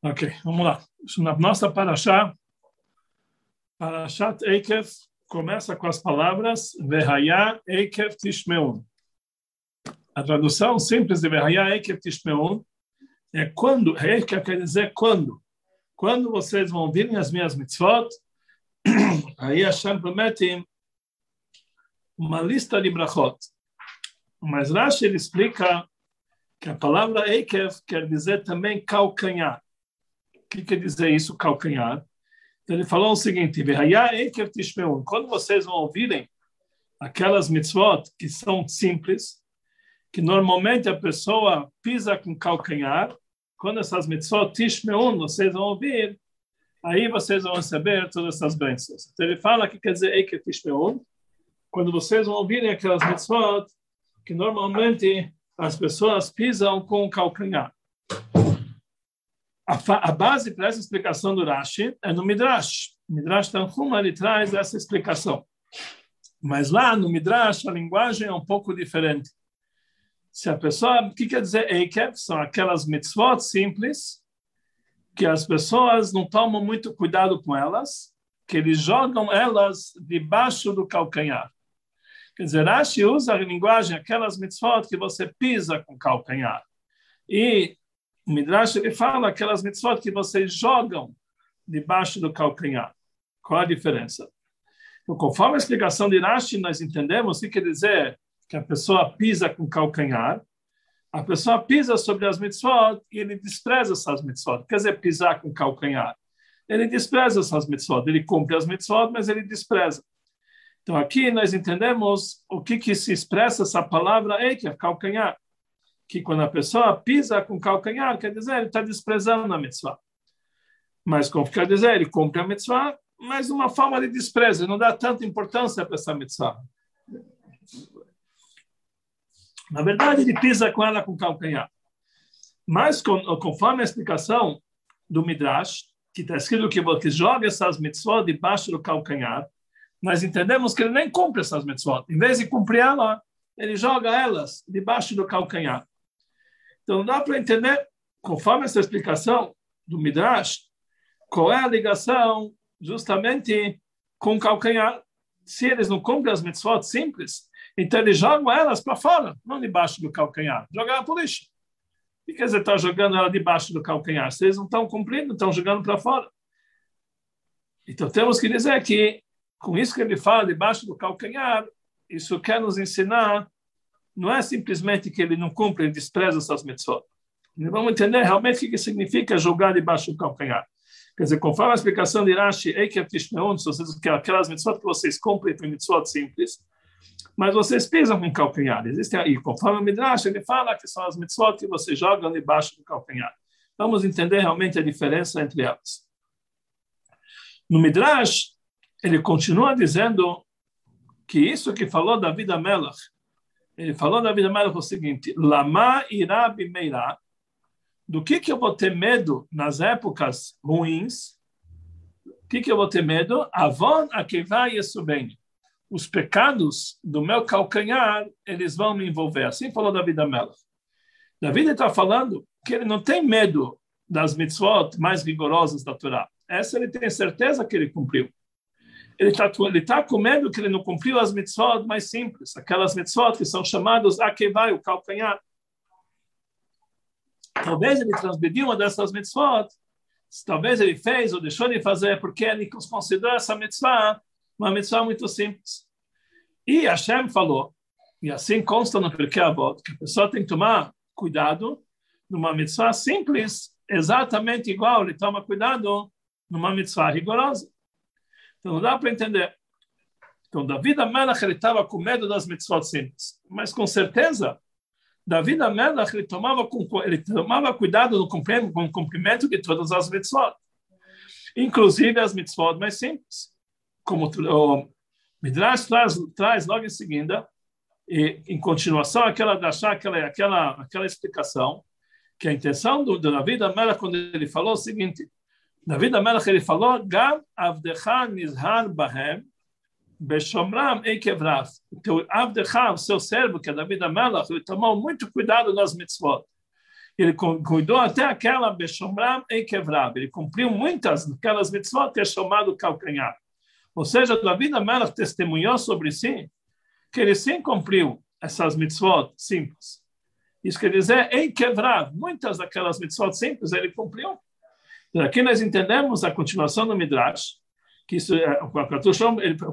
Ok, vamos lá. Na nossa Parashá, Parashat Eikev começa com as palavras Vehaya Eikev Tishmeun. A tradução simples de Vehaya Eikev Tishmeun é quando, Eikev quer dizer quando. Quando vocês vão ouvir as minhas mitzvot, aí Hashem promete uma lista de brachot. Mas Rashi ele explica que a palavra Eikev quer dizer também calcanhar. Que quer dizer isso, calcanhar? Então ele falou o seguinte: quando vocês vão ouvirem aquelas mitzvot que são simples, que normalmente a pessoa pisa com calcanhar, quando essas mitzvot tishmeun, vocês vão ouvir, aí vocês vão receber todas essas bênçãos. Então ele fala que quer dizer Eikev tishmeun, quando vocês vão ouvirem aquelas mitzvot que normalmente as pessoas pisam com calcanhar. A, a base para essa explicação do Rashi é no Midrash. Midrash Tanhuma ele traz essa explicação. Mas lá no Midrash a linguagem é um pouco diferente. Se a pessoa, o que quer dizer Eikev? São aquelas mitzvot simples que as pessoas não tomam muito cuidado com elas, que eles jogam elas debaixo do calcanhar. Quer dizer, Rashi usa a linguagem, aquelas mitzvot que você pisa com calcanhar. E o Midrash ele fala aquelas mitzvot que vocês jogam debaixo do calcanhar. Qual a diferença? Então, conforme a explicação de Rashi, nós entendemos o que quer dizer que a pessoa pisa com calcanhar. A pessoa pisa sobre as mitzvot e ele despreza essas mitzvot. Quer dizer, pisar com calcanhar. Ele despreza essas mitzvot. Ele cumpre as mitzvot, mas ele despreza. Então, aqui nós entendemos o que, que se expressa essa palavra eiker, calcanhar que quando a pessoa pisa com calcanhar, quer dizer, ele está desprezando a mitzvah. Mas, como quer dizer, ele cumpre a mitzvah, mas uma forma de desprezo, não dá tanta importância para essa mitzvah. Na verdade, ele pisa com ela com calcanhar. Mas, conforme a explicação do Midrash, que está escrito que você joga essas mitzvot debaixo do calcanhar, nós entendemos que ele nem cumpre essas mitzvot. Em vez de cumprir ela, ele joga elas debaixo do calcanhar. Então, dá para entender, conforme essa explicação do Midrash, qual é a ligação justamente com o calcanhar. Se eles não cumprem as mitzvot simples, então eles jogam elas para fora, não debaixo do calcanhar. Jogar por lixo. O que quer dizer estar tá jogando ela debaixo do calcanhar? Se eles não estão cumprindo, estão jogando para fora. Então temos que dizer que, com isso que ele fala debaixo do calcanhar, isso quer nos ensinar não é simplesmente que ele não cumpre, ele despreza essas mitzvot. Vamos entender realmente o que significa jogar debaixo do calcanhar. Quer dizer, conforme a explicação de Rashi, que aquelas mitzvot que vocês cumprem com mitzvot simples, mas vocês pisam com calcanhar. Existem aí, conforme o Midrash, ele fala que são as mitzvot que vocês jogam debaixo do calcanhar. Vamos entender realmente a diferença entre elas. No Midrash, ele continua dizendo que isso que falou da vida Melach, ele falou na vida Melech o seguinte: Lama irá bimeirá. Do que que eu vou ter medo nas épocas ruins? O que que eu vou ter medo? Avon akevá bem. Os pecados do meu calcanhar, eles vão me envolver. Assim falou Davi Melech. Davi está falando que ele não tem medo das mitzvot mais rigorosas da Torá. Essa ele tem certeza que ele cumpriu ele está ele tá com medo que ele não cumpriu as mitzvot mais simples, aquelas mitzvot que são chamadas akevai, o calcanhar. Talvez ele transgrediu uma dessas mitzvot, talvez ele fez ou deixou de fazer porque ele considerou essa mitzvah uma mitzvah muito simples. E Hashem falou, e assim consta no Pirkei Avot, que a pessoa tem que tomar cuidado numa mitzvah simples, exatamente igual ele toma cuidado numa mitzvah rigorosa. Então não dá para entender. Então, Davi Amelach, ele estava com medo das mitzvot simples. Mas, com certeza, Davi Amelach, ele tomava, ele tomava cuidado no cumprimento, com o cumprimento de todas as mitzvot. Inclusive as mitzvot mais simples. Como o Midrash traz, traz logo em seguida, e, em continuação aquela dashá, aquela, aquela, aquela explicação, que a intenção do, do Davi Amelach, quando ele falou o seguinte, David Amelach ele falou, Gam avdecha nizhar bahem, beshomram ekevraf. Então, avdecha, seu servo, que é David Amelach, ele tomou muito cuidado nas mitzvot. ele cuidou até aquela Beshomram e Kevrab. Ele cumpriu muitas daquelas mitzvot que é chamado calcanhar. Ou seja, Davi Amelach testemunhou sobre si que ele sim cumpriu essas mitzvot simples. Isso quer dizer, em quebrar muitas daquelas mitzvot simples ele cumpriu. Então, aqui nós entendemos a continuação do Midrash, que isso é a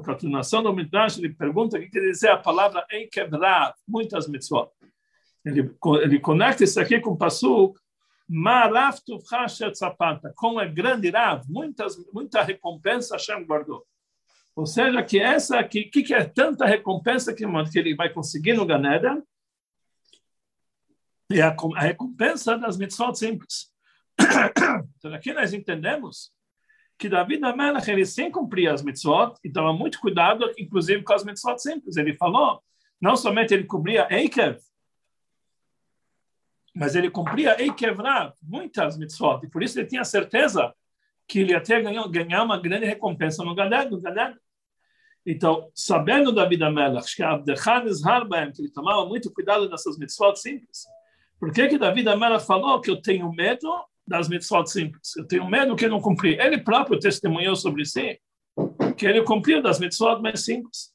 continuação do Midrash, ele pergunta o que quer dizer a palavra em quebrar muitas mitzvot. Ele, ele conecta isso aqui com o Pasuk, Maraf Zapata, com a grande Rav, muitas, muita recompensa Hashem guardou. Ou seja, que essa aqui, que, que é tanta recompensa que, que ele vai conseguir no Ganeda? É a, a recompensa das mitzvot simples. então aqui nós entendemos que Davi da Melech, ele sem cumprir as mitzvot, e estava muito cuidado, inclusive com as mitzvot simples. Ele falou, não somente ele cumpria Eikev, mas ele cumpria Eikevrav, muitas mitzvot, e por isso ele tinha certeza que ele até ganhou, ganhar uma grande recompensa no Gadeg, no Gadeg. Então, sabendo da vida Melech, que Abdechan Harbaem, que ele tomava muito cuidado nessas mitzvot simples, por que que Davi Melech falou que eu tenho medo das mitzvot simples? Eu tenho medo que eu não cumpri. Ele próprio testemunhou sobre si que ele cumpriu das mitzvot mais simples.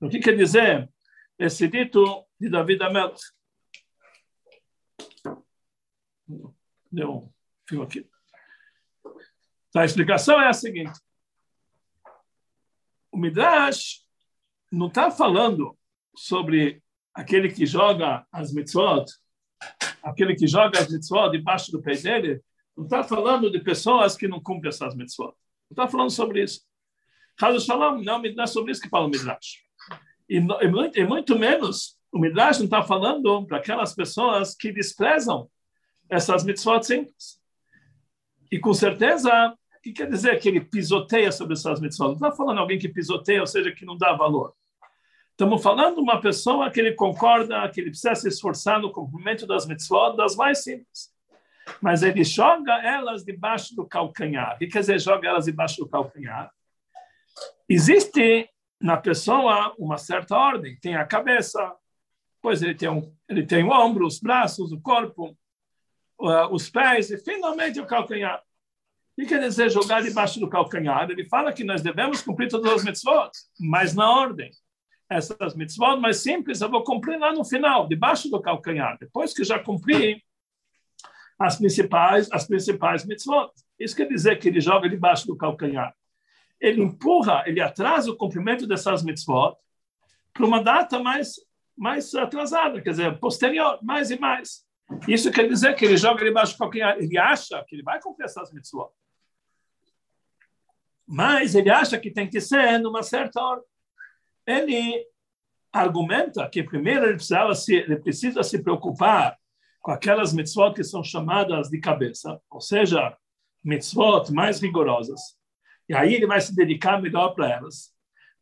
O que quer dizer esse dito de Davi Melech? Deu um fio aqui. Então, a explicação é a seguinte. O Midrash não está falando sobre aquele que joga as mitzvot, aquele que joga as mitzvot debaixo do pé dele, não está falando de pessoas que não cumprem essas mitzvot. Não está falando sobre isso. Caso Shalom, não, não é sobre isso que fala o Midrash. E, e, e muito menos, o Midrash não está falando para aquelas pessoas que desprezam essas mitzvot simples. E com certeza, o que quer dizer que ele pisoteia sobre essas mitzvot? Não está falando alguém que pisoteia, ou seja, que não dá valor. Estamos falando de uma pessoa que ele concorda que ele precisa se esforçar no cumprimento das mitzvot, das mais simples. Mas ele joga elas debaixo do calcanhar. O que quer dizer joga elas debaixo do calcanhar? Existe na pessoa uma certa ordem. Tem a cabeça, pois ele tem, um, ele tem o ombro, os braços, o corpo uh, os pés e finalmente o calcanhar. O que quer dizer jogar debaixo do calcanhar? Ele fala que nós devemos cumprir todas as mitzvot, mas na ordem. Essas mitzvot mais simples eu vou cumprir lá no final, debaixo do calcanhar. Depois que já cumpri as principais, as principais mitzvot. Isso quer dizer que ele joga debaixo do calcanhar. Ele empurra, ele atrasa o cumprimento dessas mitzvot para uma data mais, mais atrasada, quer dizer, posterior, mais e mais. Isso quer dizer que ele joga debaixo do calcanhar. Ele acha que ele vai cumprir essas mitzvot. Mas ele acha que tem que ser numa certa hora. Ele argumenta que primeiro ele, precisava se, ele precisa se preocupar com aquelas mitzvot que são chamadas de cabeça, ou seja, mitzvot mais rigorosas. E aí ele vai se dedicar melhor para elas.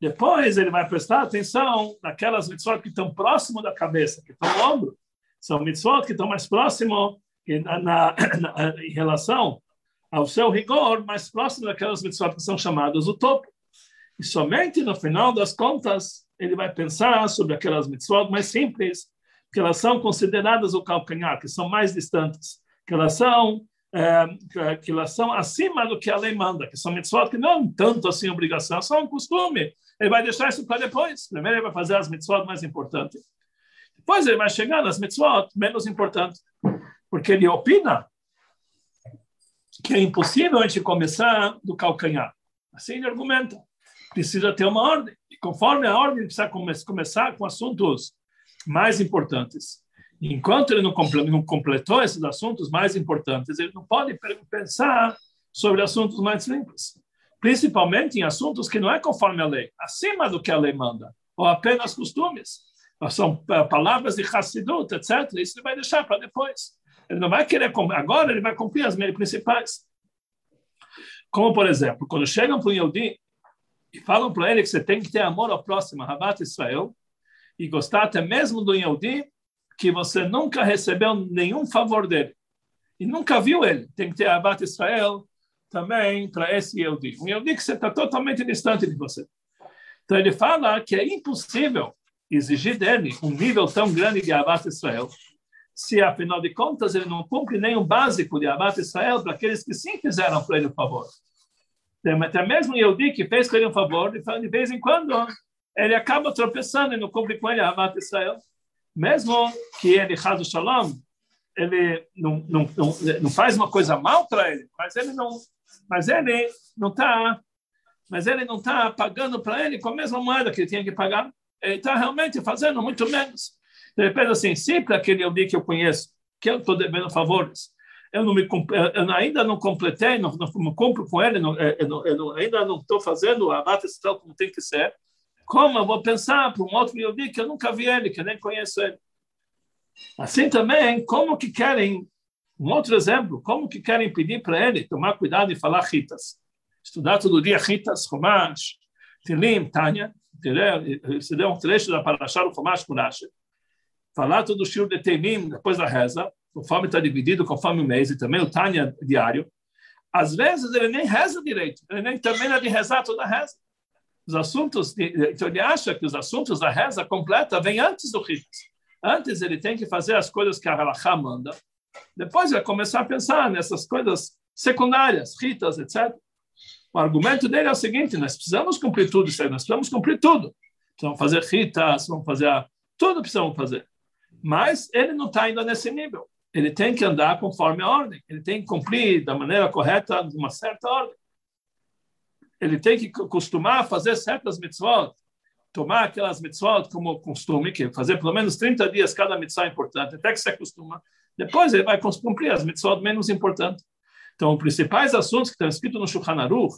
Depois ele vai prestar atenção naquelas mitzvot que estão próximo da cabeça, que estão no ombro são mitzvot que estão mais próximo na, na, na, em relação ao seu rigor, mais próximo daquelas mitzvot que são chamadas o topo. E somente no final das contas ele vai pensar sobre aquelas mitzvot mais simples, que elas são consideradas o calcanhar, que são mais distantes, que elas são é, que elas são acima do que a lei manda, que são mitzvot que não tanto assim obrigação, são um costume. Ele vai deixar isso para depois. Primeiro ele vai fazer as mitzvot mais importantes. Depois ele vai chegar nas mitzvot menos importantes, porque ele opina que é impossível a gente começar do calcanhar. Assim ele argumenta. Precisa ter uma ordem. E conforme a ordem, precisa come começar com assuntos mais importantes. Enquanto ele não completou esses assuntos mais importantes, ele não pode pensar sobre assuntos mais simples. Principalmente em assuntos que não é conforme a lei, acima do que a lei manda, ou apenas costumes são palavras de Hassidut, etc. Isso ele vai deixar para depois. Ele não vai querer, agora ele vai cumprir as meias principais. Como, por exemplo, quando chegam para o Yehudi e falam para ele que você tem que ter amor ao próximo, Rabat Israel, e gostar até mesmo do Yehudi, que você nunca recebeu nenhum favor dele. E nunca viu ele. Tem que ter Rabat Israel também para esse Yehudi. Um Yehudi que você está totalmente distante de você. Então ele fala que é impossível exigir dele um nível tão grande de Abbas Israel, se afinal de contas ele não cumpre o básico de Abat Israel para aqueles que sim fizeram para ele o favor. Até mesmo Yehudi que fez com ele um favor, de vez em quando ele acaba tropeçando e não cumpre com ele Abat Israel. Mesmo que ele, Hazu Shalom, ele não, não, não, não faz uma coisa mal para ele, mas ele não, mas ele não está, mas ele não está pagando para ele com a mesma moeda que ele tinha que pagar. Ele está realmente fazendo muito menos. De repente, assim, sempre aquele Yehudi que eu conheço, que eu estou devendo favores, eu, não me, eu ainda não completei, não, não, cumpro com ele, não, eu, não, eu ainda não estou fazendo a data como tem que ser. Como eu vou pensar para um outro Yehudi que eu nunca vi ele, que eu nem conheço ele? Assim também, como que querem, um outro exemplo, como que querem pedir para ele tomar cuidado e falar ritas? Estudar todo dia ritas, Romash, Tilim, Tânia, se deu um trecho da Parashá, o Romash falar todo o shur de Teilim depois da reza, conforme está dividido, conforme o mês, e também o Tânia diário, às vezes ele nem reza direito, ele nem termina de rezar toda a reza. Os assuntos, de, então ele acha que os assuntos da reza completa vêm antes do ritas. Antes ele tem que fazer as coisas que a Halachá manda. Depois vai começar a pensar nessas coisas secundárias, ritas, etc. O argumento dele é o seguinte: nós precisamos cumprir tudo isso aí, nós precisamos cumprir tudo. Precisamos fazer ritas, vamos fazer tudo precisamos fazer. Mas ele não está ainda nesse nível. Ele tem que andar conforme a ordem. Ele tem que cumprir da maneira correta, de uma certa ordem. Ele tem que costumar fazer certas mitzvot, tomar aquelas mitzvot como costume, que é fazer pelo menos 30 dias cada mitzvah importante, até que se acostuma. Depois ele vai cumprir as mitzvot menos importantes. Então, os principais assuntos que estão escritos no Shulchan Aruch,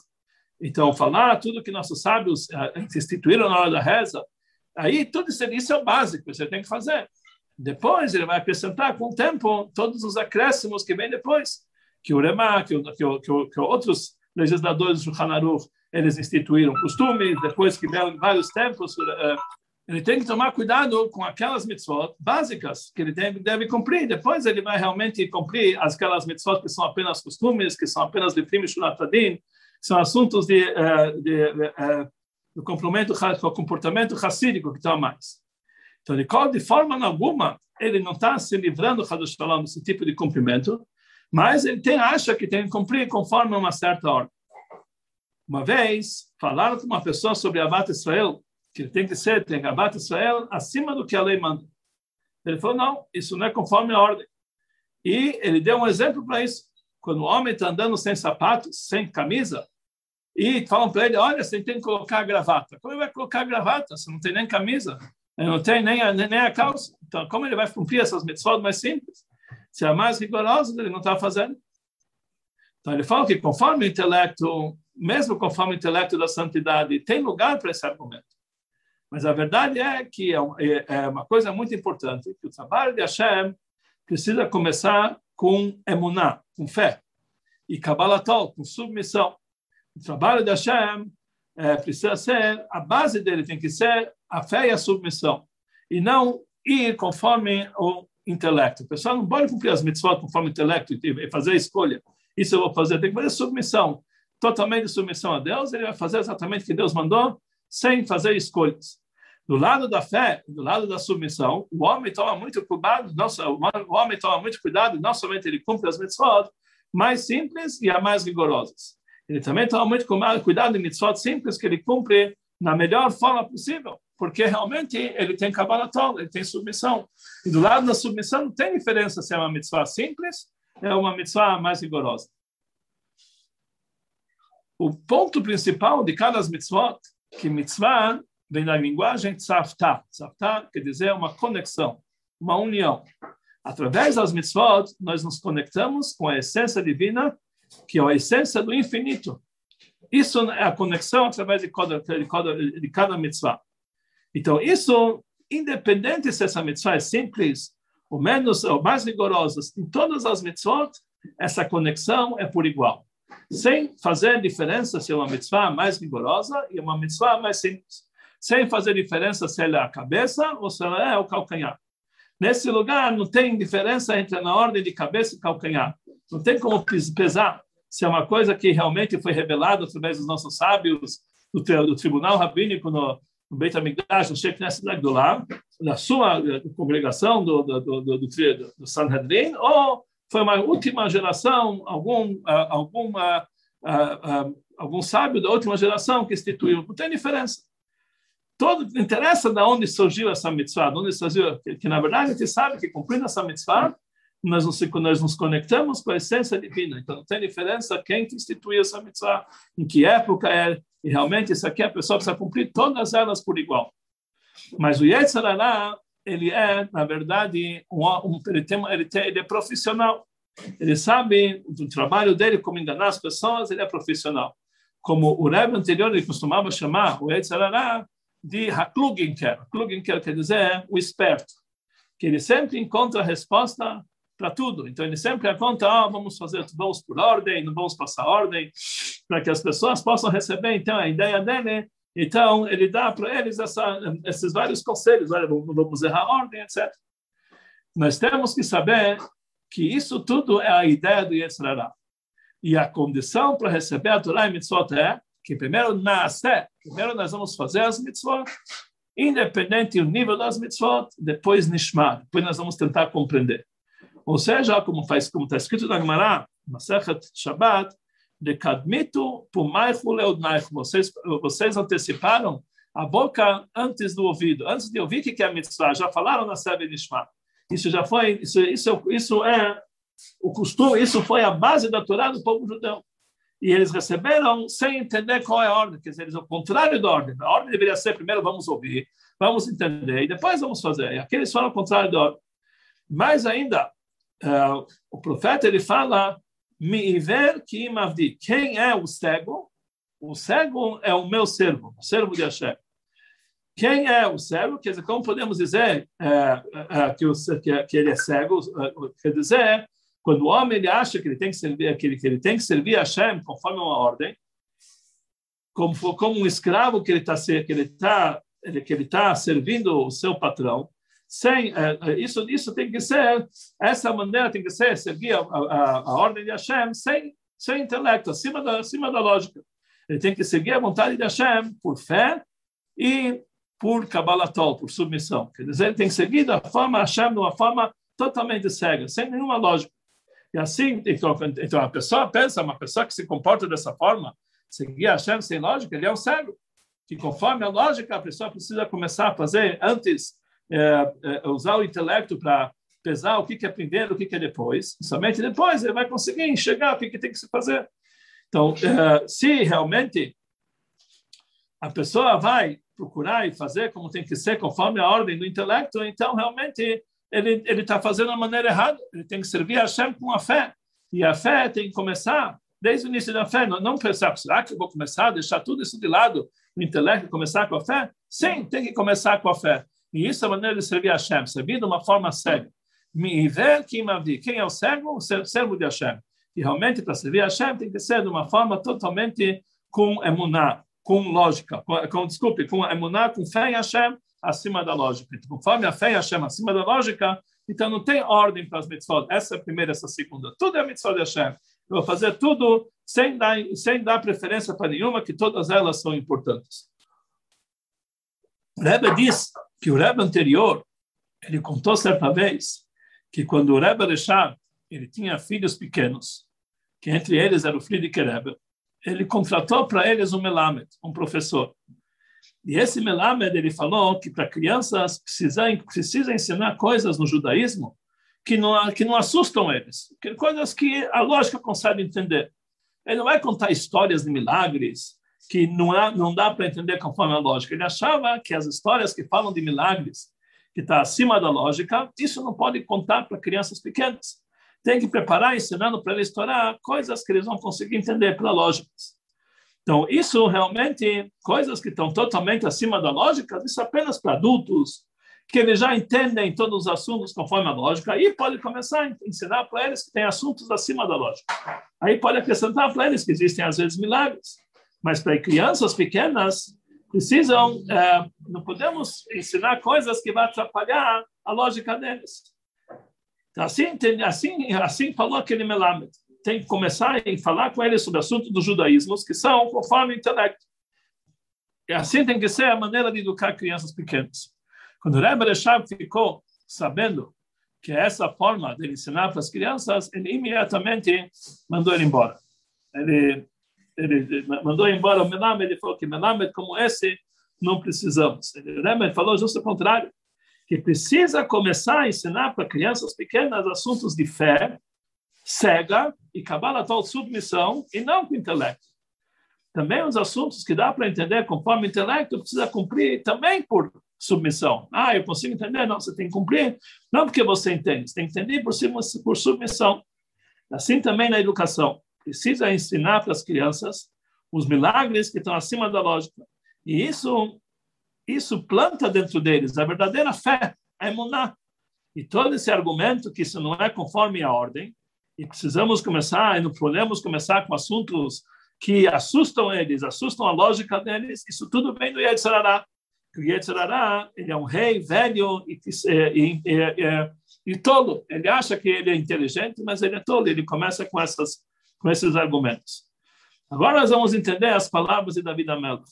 então, falar tudo que nossos sábios uh, instituíram na hora da reza, aí tudo isso, isso é o básico, você tem que fazer. Depois ele vai acrescentar com o tempo todos os acréscimos que vêm depois, que o Rema, que, que, que, que outros legisladores do Hanaruch, eles instituíram costumes, depois que vieram vários tempos, eh, ele tem que tomar cuidado com aquelas mitzvot básicas que ele deve, deve cumprir. Depois ele vai realmente cumprir aquelas mitzvot que são apenas costumes, que são apenas de primo shulatadin, são assuntos de, eh, de, de, eh, de, do comportamento racídico que estão mais. Então, de, forma alguma, ele não está se livrando do Shalom desse tipo de cumprimento, mas ele tem, acha que tem que cumprir conforme uma certa ordem. Uma vez, falaram com uma pessoa sobre Abat Israel, que tem que ser, tem Abat Israel acima do que a lei manda. Ele falou, não, isso não é conforme a ordem. E ele deu um exemplo para isso. Quando o homem está andando sem sapatos, sem camisa, e falam para ele, olha, você tem que colocar a gravata. Como ele vai colocar a gravata? Você não tem nem camisa. Ele não tem nem a, nem a calça. Então, como ele vai cumprir essas mitzvot mais simples? Se é mais rigoroso, ele não está fazendo. Então, ele fala que conforme o intelecto, mesmo conforme o intelecto da santidade, tem lugar para esse argumento. Mas a verdade é que é, é, é uma coisa muito importante, que o trabalho de Hashem precisa começar com emuná, com fé, e kabbalatol, com submissão. O trabalho de Hashem é, precisa ser, a base dele tem que ser a fé e a submissão, e não ir conforme o intelecto. O pessoal não pode cumprir as mitzvot conforme o intelecto e fazer a escolha. Isso eu vou fazer, tem que fazer submissão, totalmente submissão a Deus, ele vai fazer exatamente o que Deus mandou, sem fazer escolhas. Do lado da fé, do lado da submissão, o homem toma muito cuidado, não, o homem toma muito cuidado, não somente ele cumpre as mitzvot, mais simples e as mais rigorosas. Ele também toma muito cuidado em mitzvot simples que ele cumpre na melhor forma possível, porque realmente ele tem Kabbalatol, ele tem submissão. E do lado da submissão não tem diferença se é uma mitzvah simples é uma mitzvah mais rigorosa. O ponto principal de cada mitzvot, que mitzvah vem da linguagem tzavta. Tzavta quer dizer uma conexão, uma união. Através das mitzvot, nós nos conectamos com a essência divina, que é a essência do infinito. Isso é a conexão através de cada, de cada, de cada mitzvah. Então, isso, independente se essa mitzvah é simples ou menos ou mais rigorosa, em todas as mitzvot, essa conexão é por igual. Sem fazer diferença se é uma mitzvah mais rigorosa e uma mitzvah mais simples. Sem fazer diferença se ela é a cabeça ou se ela é o calcanhar. Nesse lugar, não tem diferença entre na ordem de cabeça e calcanhar. Não tem como pesar se é uma coisa que realmente foi revelada através dos nossos sábios, do, do tribunal rabínico no, no Beit HaMikdash, no Sheikh Knesset Agdolá, na sua eh, congregação do, do, do, do, do Sanhedrin, ou foi uma última geração, algum, alguma, algum sábio da última geração que instituiu. Não tem diferença. Todo, interessa de onde surgiu essa mitzvah, de onde surgiu, que, que na verdade a gente sabe que cumprindo essa mitzvah, nós nos, nós nos conectamos com a essência divina. Então não tem diferença quem que instituiu essa mitzvah, em que época é, e realmente isso aqui a pessoa precisa cumprir todas elas por igual. Mas o Yetzirah, ele é, na verdade, um, um, ele, tem, ele, tem, ele é profissional. Ele sabe do trabalho dele, como enganar as pessoas, ele é profissional. Como o Rebbe anterior, ele costumava chamar o Yetzirah de Hakluginker. Hakluginker quer dizer o esperto, que ele sempre encontra a resposta para tudo. Então ele sempre aponta, ah, vamos fazer, vamos por ordem, não vamos passar ordem, para que as pessoas possam receber. Então a ideia dele então, ele dá para eles essa, esses vários conselhos, olha, vamos errar a ordem, etc. Nós temos que saber que isso tudo é a ideia do Yetzirah. E a condição para receber a Torá e Mitzvot é que primeiro nasce, primeiro nós vamos fazer as Mitzvot, independente do nível das Mitzvot, depois Nishma, depois nós vamos tentar compreender. Ou seja, como faz, como está escrito na Gemara, Masechet Shabbat, de Kadmito Pumaichu Leodnaichu. Vocês, vocês anteciparam a boca antes do ouvido, antes de ouvir o que é a mitzvah. Já falaram na Sebe Nishma. Isso já foi, isso, isso, isso é o costume, isso foi a base da Torá do povo judeu. E eles receberam sem entender qual é a ordem, quer dizer, eles, ao contrário da ordem. A ordem deveria ser primeiro vamos ouvir, vamos entender e depois vamos fazer. E aqueles foram ao contrário da ordem. Mais ainda, uh, o profeta ele fala. Quem é o cego? O cego é o meu servo, o servo de Hashem. Quem é o cego? Quer dizer, como podemos dizer é, é, que, o, que, que, ele é cego? Quer dizer, quando o homem ele acha que ele tem que servir, que ele, que ele tem que servir a Hashem conforme uma ordem, como, como um escravo que ele está que ele está que ele está servindo o seu patrão, sem uh, isso isso tem que ser essa maneira tem que ser seguir a, a, a ordem de Hashem sem sem intelecto acima da acima da lógica. Ele tem que seguir a vontade de Hashem por fé e por kabbalatol por submissão. Quer dizer ele tem que seguir da forma Hashem de uma forma totalmente cega sem nenhuma lógica. E assim então, então a pessoa pensa uma pessoa que se comporta dessa forma seguir Hashem sem lógica ele é um cego que conforme a lógica a pessoa precisa começar a fazer antes é, é, usar o intelecto para pesar o que, que é primeiro, o que, que é depois. Somente depois ele vai conseguir enxergar o que, que tem que se fazer. Então, é, se realmente a pessoa vai procurar e fazer como tem que ser, conforme a ordem do intelecto, então realmente ele está fazendo a maneira errada. Ele tem que servir a Hashem com a fé. E a fé tem que começar desde o início da fé. Não, não pensar, será que eu vou começar a deixar tudo isso de lado, o intelecto, começar com a fé? Sim, tem que começar com a fé. E isso é a maneira de servir a Hashem, servir de uma forma cega. Quem é o cego? O servo de Hashem. E realmente, para servir a Hashem, tem que ser de uma forma totalmente com emuná, com lógica, com, com desculpe, com emuná, com fé em Hashem, acima da lógica. Então, conforme a fé em Hashem acima da lógica, então não tem ordem para as mitzvot. Essa é a primeira, essa é a segunda. Tudo é mitzvot de Hashem. Eu vou fazer tudo sem dar, sem dar preferência para nenhuma, que todas elas são importantes. Rebbe diz que o Rebbe anterior, ele contou certa vez que quando o Rebbe Rechab, ele tinha filhos pequenos, que entre eles era o Friedrich Rebbe, ele contratou para eles um Melamed, um professor. E esse Melamed, ele falou que para crianças precisa, precisa ensinar coisas no judaísmo que não, que não assustam eles, coisas que a lógica consegue entender. Ele não vai contar histórias de milagres, que não, não dá para entender conforme a lógica. Ele achava que as histórias que falam de milagres, que está acima da lógica, isso não pode contar para crianças pequenas. Tem que preparar, ensinando para eles estourar coisas que eles vão conseguir entender pela lógica. Então, isso realmente, coisas que estão totalmente acima da lógica, isso é apenas para adultos, que eles já entendem todos os assuntos conforme a lógica, aí pode começar a ensinar para eles que tem assuntos acima da lógica. Aí pode acrescentar para eles que existem, às vezes, milagres. Mas para crianças pequenas, precisam, é, não podemos ensinar coisas que vão atrapalhar a lógica deles. Assim, assim, assim falou aquele Melamed. Tem que começar a falar com eles sobre assuntos dos judaísmos que são conforme o intelecto. E assim tem que ser a maneira de educar crianças pequenas. Quando o Rebbe Reshab ficou sabendo que é essa forma de ensinar para as crianças, ele imediatamente mandou ele embora. Ele, ele mandou embora o Melamed, ele falou que Melamed como esse não precisamos. Ele, o falou justo o contrário, que precisa começar a ensinar para crianças pequenas assuntos de fé, cega e cabala tal submissão e não com intelecto. Também os assuntos que dá para entender conforme intelecto precisa cumprir também por submissão. Ah, eu consigo entender? Não, você tem que cumprir. Não porque você entende, você tem que entender por, por submissão. Assim também na educação. Precisa ensinar para as crianças os milagres que estão acima da lógica. E isso, isso planta dentro deles a verdadeira fé, a emuná. E todo esse argumento que isso não é conforme a ordem, e precisamos começar, e não podemos começar com assuntos que assustam eles, assustam a lógica deles, isso tudo vem do Yetzirará o Yetzirará, ele é um rei velho e, e, e, e, tolo. Ele acha que ele é inteligente, mas ele é tolo. Ele começa com, essas, com esses argumentos. Agora nós vamos entender as palavras de David Amelch.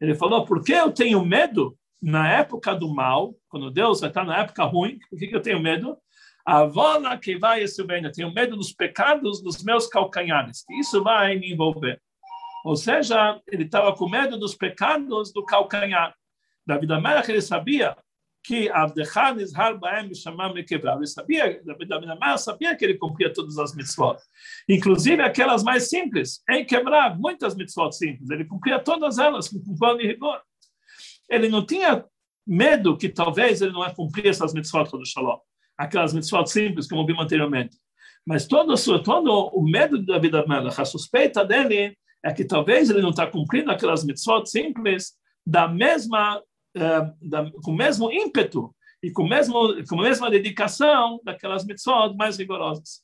Ele falou, por que eu tenho medo na época do mal, quando Deus vai estar na época ruim, por que eu tenho medo? A vola que vai esse bem, eu tenho medo dos pecados dos meus calcanhares, que isso vai me envolver. Ou seja, ele estava com medo dos pecados do calcanhar. David Amelech, ele sabia que Abdechan Izhar Baem Shamam Mekevrav. Ele sabia, David Amelech sabia que ele cumpria todas as mitzvot. Inclusive aquelas mais simples. Em quebrar muitas mitzvot simples. Ele cumpria todas elas com plano e rigor. Ele não tinha medo que talvez ele não ia cumprir essas mitzvot do Shalom. Aquelas mitzvot simples, como vimos anteriormente. Mas todo, todo o medo de David Amelech, a suspeita dele é que talvez ele não está cumprindo aquelas mitzvot simples da mesma da, com o mesmo ímpeto e com, mesmo, com a mesma dedicação daquelas mitzvot mais rigorosas.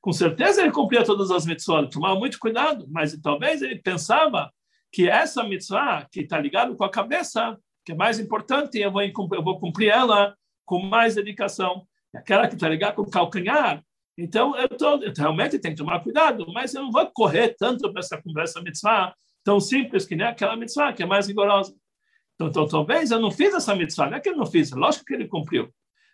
Com certeza ele cumpria todas as mitzvot, tomava muito cuidado, mas talvez ele pensava que essa mitzvah, que está ligado com a cabeça, que é mais importante, eu vou, eu vou cumprir ela com mais dedicação. Aquela que está ligada com o calcanhar, então eu, tô, eu realmente tenho que tomar cuidado, mas eu não vou correr tanto para essa conversa mitzvah tão simples que nem aquela mitzvah, que é mais rigorosa. Então, então, talvez eu não fiz essa mitzvah, não é que ele não fiz, lógico que ele cumpriu,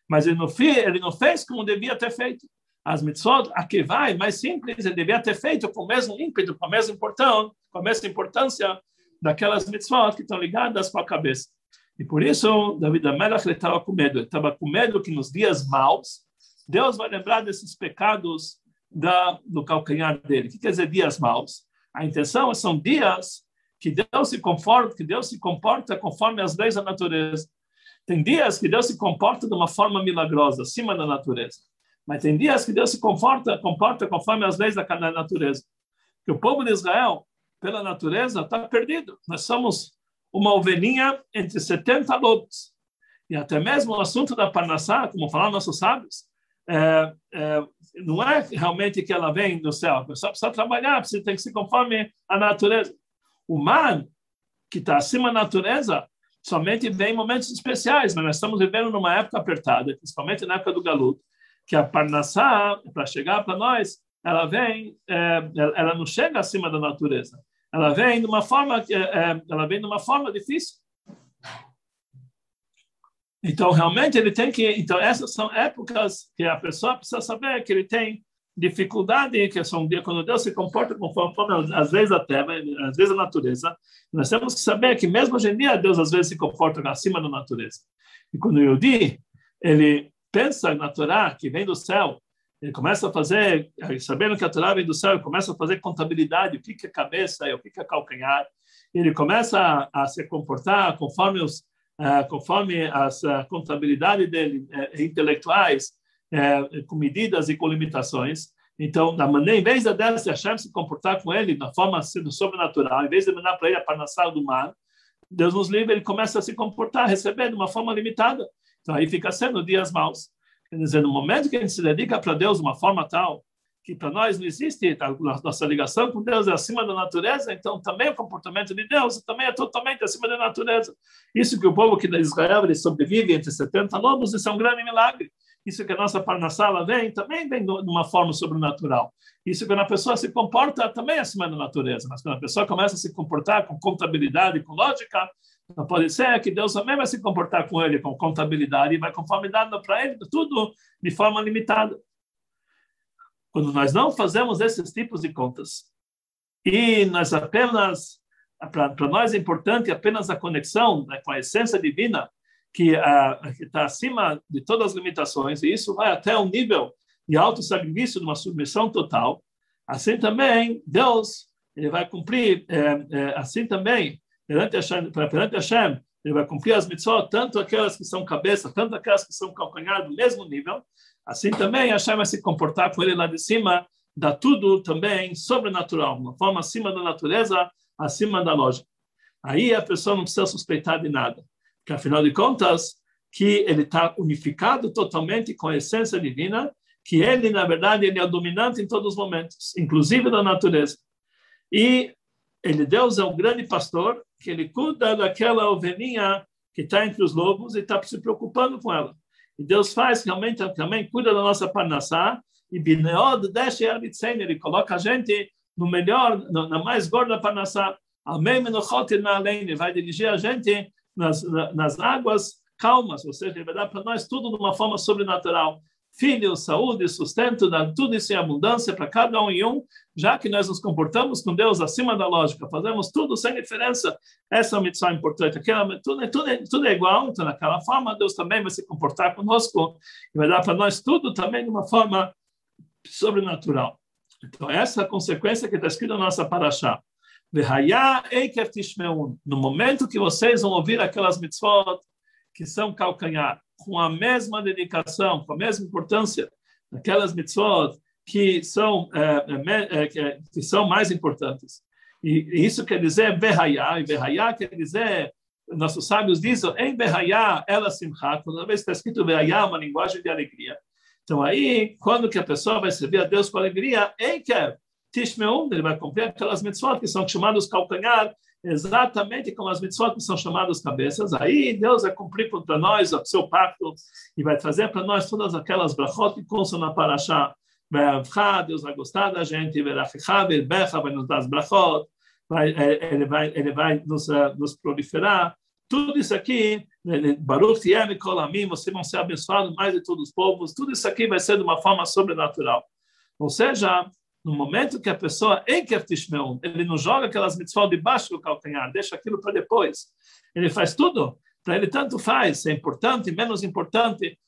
mas ele não fez, ele não fez como devia ter feito. As mitzvot, a que vai, mais simples, ele devia ter feito com o mesmo ímpeto, com a mesma importância, com a mesma importância daquelas mitzvot que estão ligadas com a cabeça. E por isso, David Amelach estava com medo. Ele estava com medo que nos dias maus, Deus vai lembrar desses pecados da, do calcanhar dele. O que quer dizer dias maus? A intenção são dias que Deus se comporta, que Deus se comporta conforme as leis da natureza. Tem dias que Deus se comporta de uma forma milagrosa, acima da natureza. Mas tem dias que Deus se comporta, comporta conforme as leis da natureza. Que o povo de Israel, pela natureza, está perdido. Nós somos uma ovelhinha entre 70 lobos. E até mesmo o assunto da Parnassá, como falaram nossos sábios, é, é, não é realmente que ela vem do céu. A pessoa precisa trabalhar, precisa ter que se conforme a natureza. O mar, que está acima da natureza, somente vem em momentos especiais, mas nós estamos vivendo numa época apertada, principalmente na época do galuto, que a Parnassá, para chegar para nós, ela vem, é, ela não chega acima da natureza. Ela vem de uma forma, é, é, ela vem de uma forma difícil. Então, realmente, ele tem que. Então, essas são épocas que a pessoa precisa saber que ele tem dificuldade que são quando Deus se comporta conforme às vezes a terra, às vezes a natureza, nós temos que saber que mesmo hoje em dia Deus às vezes se comporta acima da natureza. E quando o Yudi, ele pensa na Torá que vem do céu, ele começa a fazer, sabendo que a Torá vem do céu, ele começa a fazer contabilidade, o que é cabeça o que é calcanhar. Ele começa a, a se comportar conforme os uh, conforme as uh, contabilidade dele uh, intelectuais é, com medidas e com limitações. Então, da maneira, em vez de Deus Hashem se comportar com ele na forma sendo sobrenatural, em vez de mandar para ele a parnassá do mar, Deus nos livre, ele começa a se comportar, receber de uma forma limitada. Então, aí fica sendo dias maus. Quer dizer, no momento que a gente se dedica para Deus de uma forma tal, que para nós não existe, a nossa ligação com Deus é acima da natureza, então também o comportamento de Deus também é totalmente acima da natureza. Isso que o povo aqui de Israel ele sobrevive entre 70 lobos, isso é um grande milagre. Isso que a nossa parnassala vem, também vem de uma forma sobrenatural. Isso quando a pessoa se comporta também acima da natureza, mas quando a pessoa começa a se comportar com contabilidade, com lógica, não pode ser que Deus também vai se comportar com ele com contabilidade e vai conforme dando para ele tudo de forma limitada. Quando nós não fazemos esses tipos de contas e nós apenas para nós é importante apenas a conexão né, com a essência divina que uh, está acima de todas as limitações e isso vai até um nível de alto sacrifício, de uma submissão total. Assim também Deus ele vai cumprir é, é, assim também perante Hashem, perante Hashem ele vai cumprir as mitzvot, tanto aquelas que são cabeça, tanto aquelas que são calcanhar do mesmo nível. Assim também Hashem vai se comportar com ele lá de cima, dá tudo também sobrenatural, uma forma acima da natureza, acima da lógica. Aí a pessoa não precisa suspeitar de nada, porque afinal de contas, que ele está unificado totalmente com a essência divina, que ele, na verdade, ele é dominante em todos os momentos, inclusive da natureza. E ele, Deus, é um grande pastor, que ele cuida daquela ovelhinha que está entre os lobos e está se preocupando com ela. E Deus faz realmente, também cuida da nossa parnassá, e Bineod deixa ele coloca a gente no melhor, na mais gorda parnassá. Amém, Ele vai dirigir a gente nas, nas águas calmas, ou seja, ele vai dar para nós tudo de uma forma sobrenatural filho, saúde, sustento, tudo isso em abundância para cada um e um, já que nós nos comportamos com Deus acima da lógica, fazemos tudo sem diferença. Essa é uma missão importante. Aquela, tudo, tudo, é, tudo é igual, então, naquela forma, Deus também vai se comportar conosco e vai dar para nós tudo também de uma forma sobrenatural. Então, essa é a consequência que está escrita na nossa paraxá. No momento que vocês vão ouvir aquelas mitzvot que são calcanhar, com a mesma dedicação, com a mesma importância naquelas mitzvot que são é, é, que são mais importantes. E isso quer dizer berrayá, e berrayá quer dizer, nossos sábios dizem, em berrayá, ela simcha, toda vez que está escrito berrayá, uma linguagem de alegria. Então aí, quando que a pessoa vai servir a Deus com alegria, em que Tishmeum, ele vai cumprir aquelas mitzvot que são chamados calcanhar, exatamente como as mitzvot que são chamadas cabeças. Aí Deus vai cumprir para nós o seu pacto e vai trazer para nós todas aquelas brachot que constam na paraxá. Deus vai gostar da gente, vai nos dar as brachot, vai, é, ele vai, ele vai nos, uh, nos proliferar. Tudo isso aqui, Baruch Tiem Kolamim, vocês vão ser abençoados mais de todos os povos, tudo isso aqui vai ser de uma forma sobrenatural. Ou seja, no momento que a pessoa, em Kertishmeun, ele não joga aquelas mitzvot debaixo do calcanhar, deixa aquilo para depois. Ele faz tudo, para ele tanto faz, é importante, menos importante,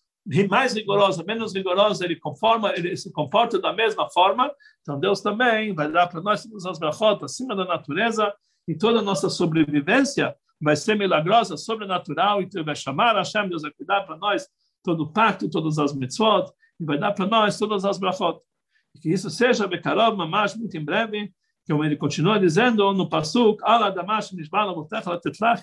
mais rigorosa, menos rigorosa, ele conforma, ele se comporta da mesma forma. Então Deus também vai dar para nós todas as brachot acima da natureza e toda a nossa sobrevivência vai ser milagrosa, sobrenatural, e então vai chamar Hashem, Deus vai cuidar para nós todo o pacto, todas as mitzvot, e vai dar para nós todas as brachot que isso seja Bekarov, Mamash, muito em breve, como ele continua dizendo no Pasuk,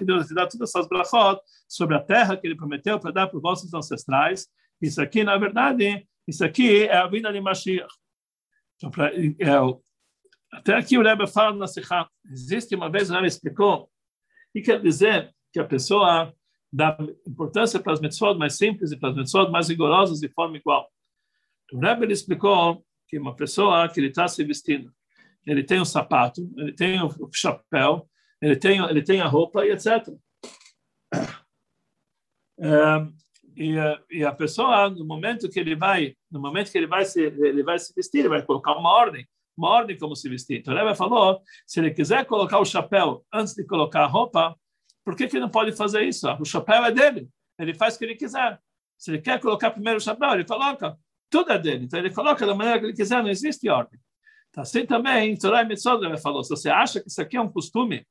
Deus te dá todas essas brachot sobre a terra que ele prometeu para dar para os vossos ancestrais. Isso aqui, na verdade, isso aqui é a vida de Mashiach. Então, pra, é, até aqui o Rebbe fala na Sikha, existe uma vez, o Rebbe explicou, e quer dizer que a pessoa dá importância para as mitzvot mais simples e para as mitzvot mais rigorosas de forma igual. O Rebbe explicou que uma pessoa que ele está se vestindo, ele tem um sapato, ele tem o um chapéu, ele tem ele tem a roupa e etc. É, e, e, a pessoa no momento que ele vai no momento que ele vai se ele vai se vestir ele vai colocar uma ordem uma ordem como se vestir. Então ele falou se ele quiser colocar o chapéu antes de colocar a roupa por que que não pode fazer isso? O chapéu é dele ele faz o que ele quiser. Se ele quer colocar primeiro o chapéu ele coloca tudo é dele. Então ele coloca da maneira que ele quiser, não existe ordem. Tá assim também, Torah e ele falou, se você acha que isso aqui é um costume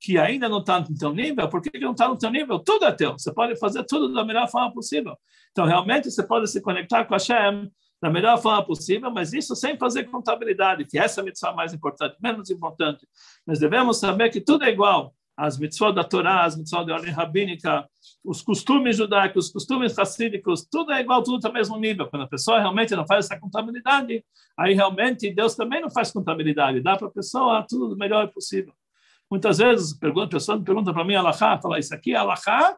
que ainda não está no teu nível, por que não está no teu nível? Tudo é teu. Você pode fazer tudo da melhor forma possível. Então, realmente, você pode se conectar com Hashem da melhor forma possível, mas isso sem fazer contabilidade, que essa é mitzvah mais importante, menos importante. Nós devemos saber que tudo é igual as mitzvot da Torá, as mitzvot de ordem rabínica, os costumes judaicos, os costumes racídicos, tudo é igual, tudo está no mesmo nível. Quando a pessoa realmente não faz essa contabilidade, aí realmente Deus também não faz contabilidade, dá para a pessoa tudo do melhor possível. Muitas vezes pergunta, a pessoa pergunta para mim, Alahá, fala, isso aqui é Alahá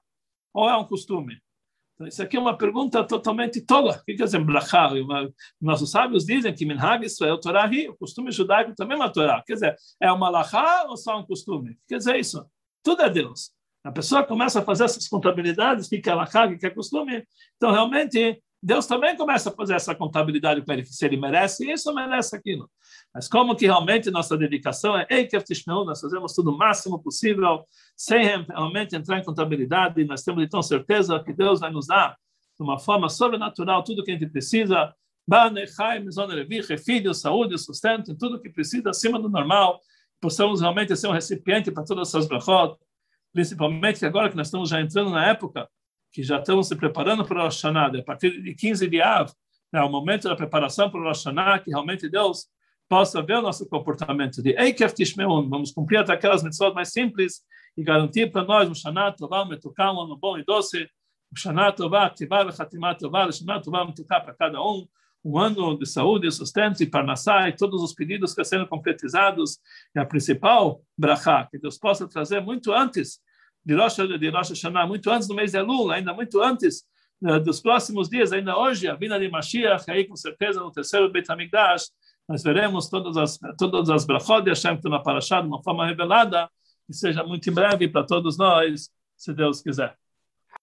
ou é um costume? Então, isso aqui é uma pergunta totalmente tola. O que quer dizer brachá? Nossos sábios dizem que minhag Israel Torah o costume judaico também é uma Torá. Quer dizer, é uma lachá ou só um costume? Quer dizer isso? Tudo é Deus. A pessoa começa a fazer essas contabilidades, o que é lachá, o que é costume. Então, realmente, Deus também começa a fazer essa contabilidade para ele, se ele merece isso ou merece aquilo. Mas como que realmente nossa dedicação é Eikev nós fazemos tudo o máximo possível, sem realmente entrar em contabilidade, e nós temos então certeza que Deus vai nos dar, de uma forma sobrenatural, tudo que a gente precisa, filhos, saúde, sustento, tudo que precisa acima do normal, possamos realmente ser um recipiente para todas essas brachot, principalmente agora que nós estamos já entrando na época que já estamos se preparando para o Rosh Hashanah, a partir de 15 de Av, é o momento da preparação para o Rosh que realmente Deus possa ver o nosso comportamento de Eikef Tishmeun, vamos cumprir até aquelas mitzvot mais simples e garantir para nós um Shana Tová, Metuká, um ano bom e doce, um Shana Tová, Tivá, Chatimá Tová, Shana Tová, Metuká para cada um, um ano de saúde, sustento e parnassá e todos os pedidos que sendo concretizados, e a principal, brachá, que Deus possa trazer muito antes de Rosh, de Hashanah, muito antes do mês de Elul, ainda muito antes uh, dos próximos dias, ainda hoje, a vinda de Mashiach, aí com certeza no terceiro Beit HaMikdash, nós veremos todas as, todas as brachot de Hashem que estão na Parashá de uma forma revelada, que seja muito em breve para todos nós, se Deus quiser.